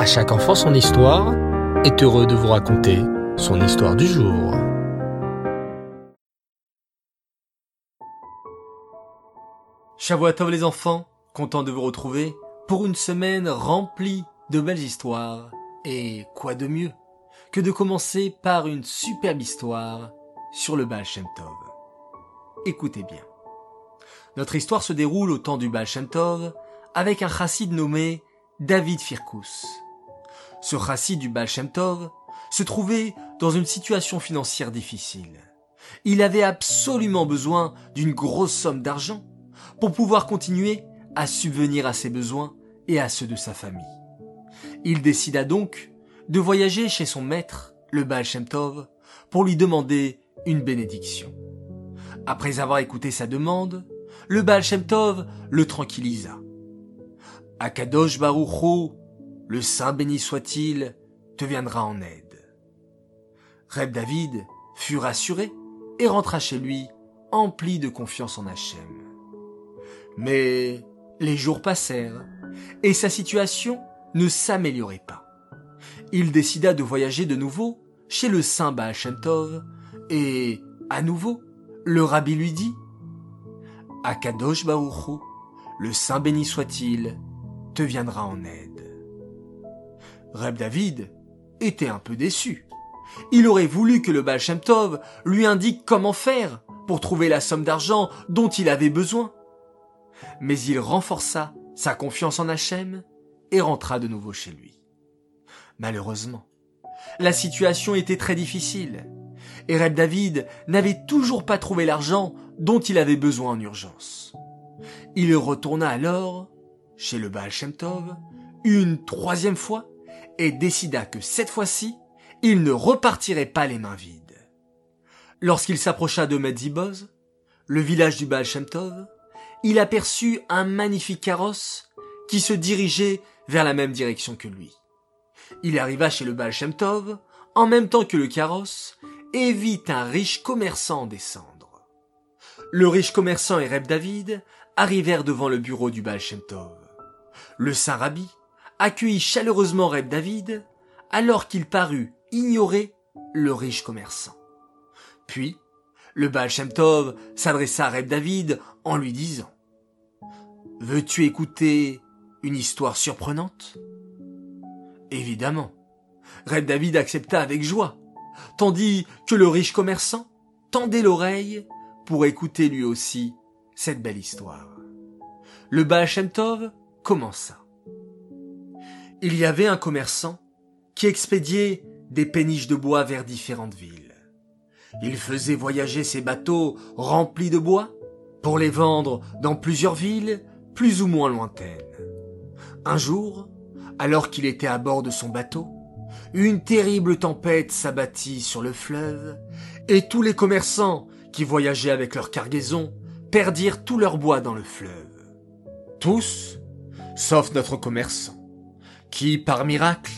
À chaque enfant son histoire est heureux de vous raconter son histoire du jour. Shavuatov les enfants, content de vous retrouver pour une semaine remplie de belles histoires. Et quoi de mieux que de commencer par une superbe histoire sur le Baal. Écoutez bien. Notre histoire se déroule au temps du Baal avec un chassid nommé David Firkus. Ce chassid du Baal Shem Tov se trouvait dans une situation financière difficile. Il avait absolument besoin d'une grosse somme d'argent pour pouvoir continuer à subvenir à ses besoins et à ceux de sa famille. Il décida donc de voyager chez son maître, le Baal Shem Tov, pour lui demander une bénédiction. Après avoir écouté sa demande, le Baal Shem Tov le tranquillisa. Akadosh Baruch le Saint béni soit-il, te viendra en aide. Reb David fut rassuré et rentra chez lui, empli de confiance en Hachem. Mais les jours passèrent, et sa situation ne s'améliorait pas. Il décida de voyager de nouveau chez le saint Baal Tov, et, à nouveau, le rabbi lui dit Akadosh Baruchu, le saint béni soit-il, te viendra en aide. Reb David était un peu déçu. Il aurait voulu que le Baal Shem Tov lui indique comment faire pour trouver la somme d'argent dont il avait besoin. Mais il renforça sa confiance en Hachem et rentra de nouveau chez lui. Malheureusement, la situation était très difficile et Reb David n'avait toujours pas trouvé l'argent dont il avait besoin en urgence. Il retourna alors chez le Baal Shem Tov une troisième fois et décida que cette fois-ci, il ne repartirait pas les mains vides. Lorsqu'il s'approcha de Medziboz, le village du Baal il aperçut un magnifique carrosse qui se dirigeait vers la même direction que lui. Il arriva chez le Baal en même temps que le carrosse et vit un riche commerçant descendre. Le riche commerçant et Reb David arrivèrent devant le bureau du Baal. Le saint rabbi accueillit chaleureusement Reb David alors qu'il parut ignorer le riche commerçant. Puis, le Baal s'adressa à Reb David en lui disant Veux-tu écouter une histoire surprenante? Évidemment. Reb David accepta avec joie, tandis que le riche commerçant tendait l'oreille pour écouter lui aussi cette belle histoire. Le Baal commença. Il y avait un commerçant qui expédiait des péniches de bois vers différentes villes. Il faisait voyager ses bateaux remplis de bois pour les vendre dans plusieurs villes plus ou moins lointaines. Un jour, alors qu'il était à bord de son bateau, une terrible tempête s'abattit sur le fleuve, et tous les commerçants qui voyageaient avec leur cargaison perdirent tout leur bois dans le fleuve. Tous, sauf notre commerçant, qui, par miracle,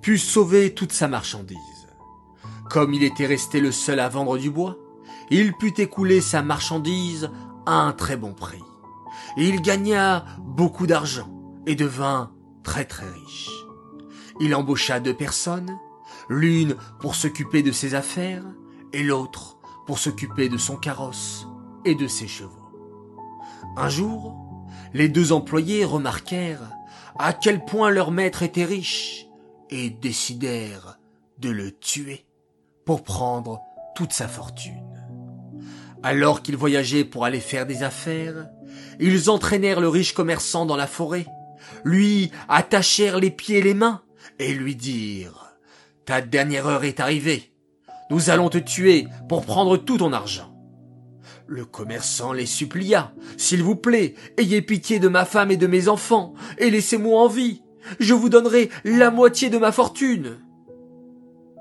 put sauver toute sa marchandise. Comme il était resté le seul à vendre du bois, il put écouler sa marchandise à un très bon prix. Il gagna beaucoup d'argent et devint très très riche. Il embaucha deux personnes, l'une pour s'occuper de ses affaires et l'autre pour s'occuper de son carrosse et de ses chevaux. Un jour, les deux employés remarquèrent à quel point leur maître était riche et décidèrent de le tuer pour prendre toute sa fortune. Alors qu'ils voyageaient pour aller faire des affaires, ils entraînèrent le riche commerçant dans la forêt lui attachèrent les pieds et les mains et lui dirent Ta dernière heure est arrivée. Nous allons te tuer pour prendre tout ton argent. Le commerçant les supplia. S'il vous plaît, ayez pitié de ma femme et de mes enfants, et laissez-moi en vie. Je vous donnerai la moitié de ma fortune.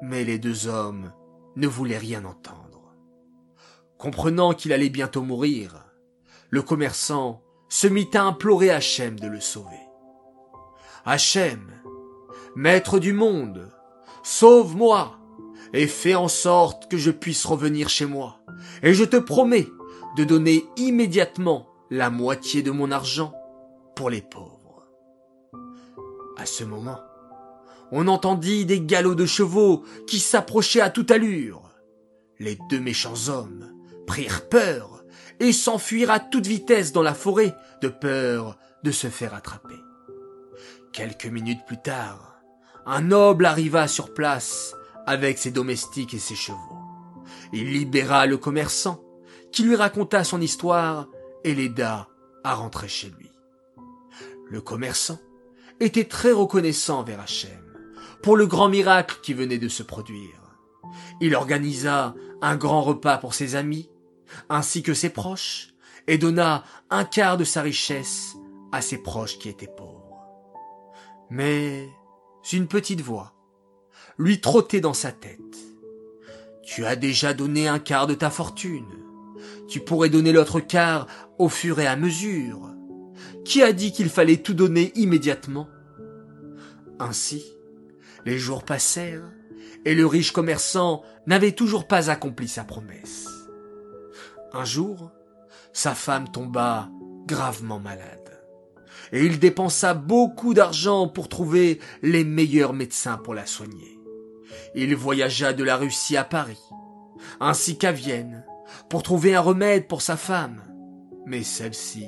Mais les deux hommes ne voulaient rien entendre. Comprenant qu'il allait bientôt mourir, le commerçant se mit à implorer Hachem de le sauver. Hachem, maître du monde, sauve-moi et fais en sorte que je puisse revenir chez moi. Et je te promets de donner immédiatement la moitié de mon argent pour les pauvres. À ce moment, on entendit des galops de chevaux qui s'approchaient à toute allure. Les deux méchants hommes prirent peur et s'enfuirent à toute vitesse dans la forêt de peur de se faire attraper. Quelques minutes plus tard, un noble arriva sur place avec ses domestiques et ses chevaux. Il libéra le commerçant, qui lui raconta son histoire et l'aida à rentrer chez lui. Le commerçant était très reconnaissant vers Hachem pour le grand miracle qui venait de se produire. Il organisa un grand repas pour ses amis, ainsi que ses proches, et donna un quart de sa richesse à ses proches qui étaient pauvres. Mais une petite voix lui trottait dans sa tête. Tu as déjà donné un quart de ta fortune. Tu pourrais donner l'autre quart au fur et à mesure. Qui a dit qu'il fallait tout donner immédiatement? Ainsi, les jours passèrent, et le riche commerçant n'avait toujours pas accompli sa promesse. Un jour, sa femme tomba gravement malade, et il dépensa beaucoup d'argent pour trouver les meilleurs médecins pour la soigner. Il voyagea de la Russie à Paris, ainsi qu'à Vienne, pour trouver un remède pour sa femme, mais celle-ci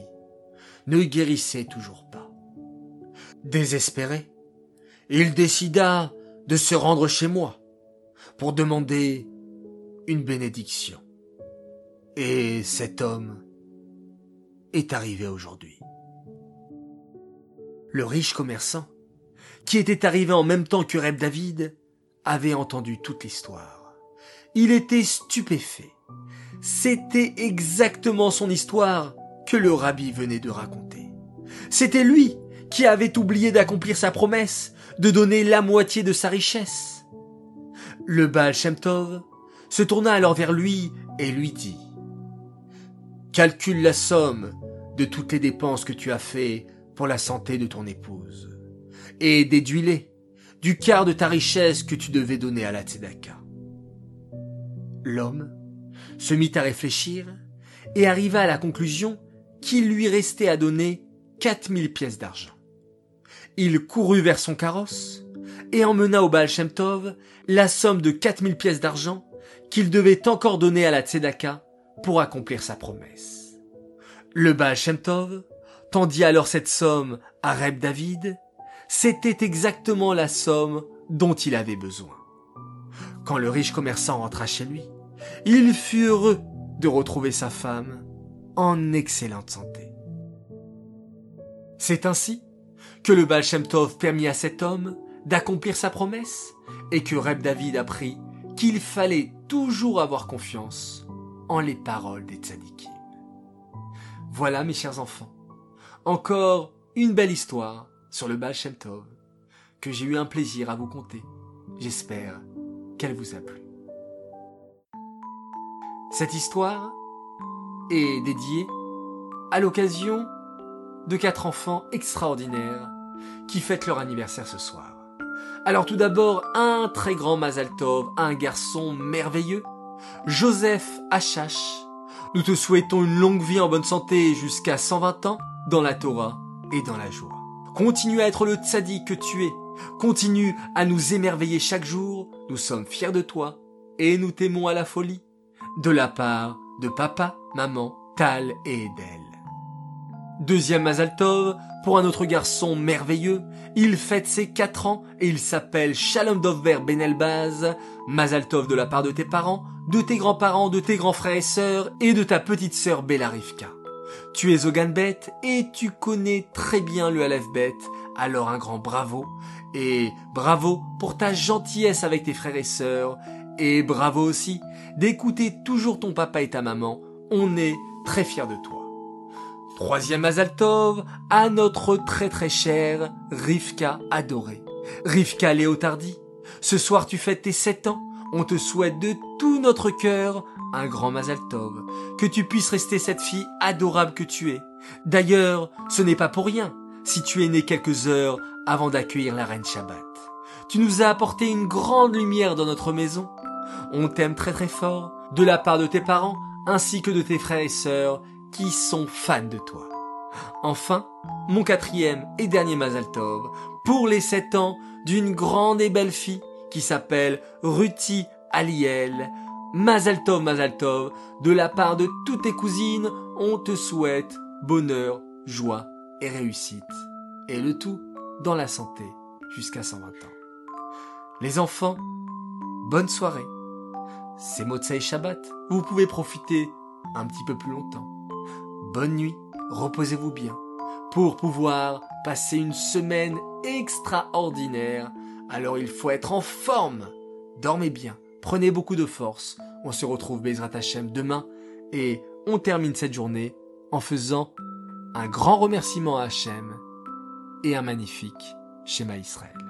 ne guérissait toujours pas. Désespéré, il décida de se rendre chez moi pour demander une bénédiction. Et cet homme est arrivé aujourd'hui. Le riche commerçant, qui était arrivé en même temps que Reb David, avait entendu toute l'histoire. Il était stupéfait. C'était exactement son histoire que le rabbi venait de raconter. C'était lui qui avait oublié d'accomplir sa promesse de donner la moitié de sa richesse. Le Baal Shem Tov se tourna alors vers lui et lui dit Calcule la somme de toutes les dépenses que tu as fait pour la santé de ton épouse et déduis-les du quart de ta richesse que tu devais donner à la Tzedaka. L'homme se mit à réfléchir et arriva à la conclusion qu'il lui restait à donner quatre mille pièces d'argent. Il courut vers son carrosse et emmena au Baal la somme de quatre mille pièces d'argent qu'il devait encore donner à la Tzedaka pour accomplir sa promesse. Le Baal tendit alors cette somme à Reb David. C'était exactement la somme dont il avait besoin. Quand le riche commerçant rentra chez lui, il fut heureux de retrouver sa femme en excellente santé. C'est ainsi que le Baal permit à cet homme d'accomplir sa promesse et que Reb David apprit qu'il fallait toujours avoir confiance en les paroles des tzadikim. Voilà mes chers enfants, encore une belle histoire sur le Baal que j'ai eu un plaisir à vous conter. J'espère qu'elle vous a plu. Cette histoire est dédiée à l'occasion de quatre enfants extraordinaires qui fêtent leur anniversaire ce soir. Alors tout d'abord, un très grand Mazal Tov, un garçon merveilleux, Joseph Achash. Nous te souhaitons une longue vie en bonne santé jusqu'à 120 ans dans la Torah et dans la joie. Continue à être le tzaddik que tu es. Continue à nous émerveiller chaque jour. Nous sommes fiers de toi et nous t'aimons à la folie. De la part de papa, maman, Tal et Edel. Deuxième Mazaltov, pour un autre garçon merveilleux, il fête ses quatre ans et il s'appelle Shalom Dovber Ben Elbaz, Mazaltov de la part de tes parents, de tes grands-parents, de tes grands frères et sœurs et de ta petite sœur Bella Rivka. Tu es Oganbet et tu connais très bien le Aleph-Bet, alors un grand bravo et bravo pour ta gentillesse avec tes frères et sœurs et bravo aussi d'écouter toujours ton papa et ta maman. On est très fiers de toi. Troisième Azaltov, à notre très très cher Rivka adorée. Rivka Léotardi, ce soir tu fêtes tes sept ans, on te souhaite de tout notre cœur un grand Mazaltov, que tu puisses rester cette fille adorable que tu es. D'ailleurs, ce n'est pas pour rien si tu es né quelques heures avant d'accueillir la reine Shabbat. Tu nous as apporté une grande lumière dans notre maison. On t'aime très très fort, de la part de tes parents, ainsi que de tes frères et sœurs, qui sont fans de toi. Enfin, mon quatrième et dernier Mazal Tov, pour les sept ans d'une grande et belle fille qui s'appelle Ruti Aliel. Mazal Tov, Mazal Tov, de la part de toutes tes cousines, on te souhaite bonheur, joie et réussite. Et le tout dans la santé jusqu'à 120 ans. Les enfants, bonne soirée. C'est Motsai Shabbat. Vous pouvez profiter un petit peu plus longtemps. Bonne nuit, reposez-vous bien pour pouvoir passer une semaine extraordinaire. Alors il faut être en forme. Dormez bien, prenez beaucoup de force. On se retrouve Bezrat Hashem demain et on termine cette journée en faisant un grand remerciement à Hachem et un magnifique schéma Israël.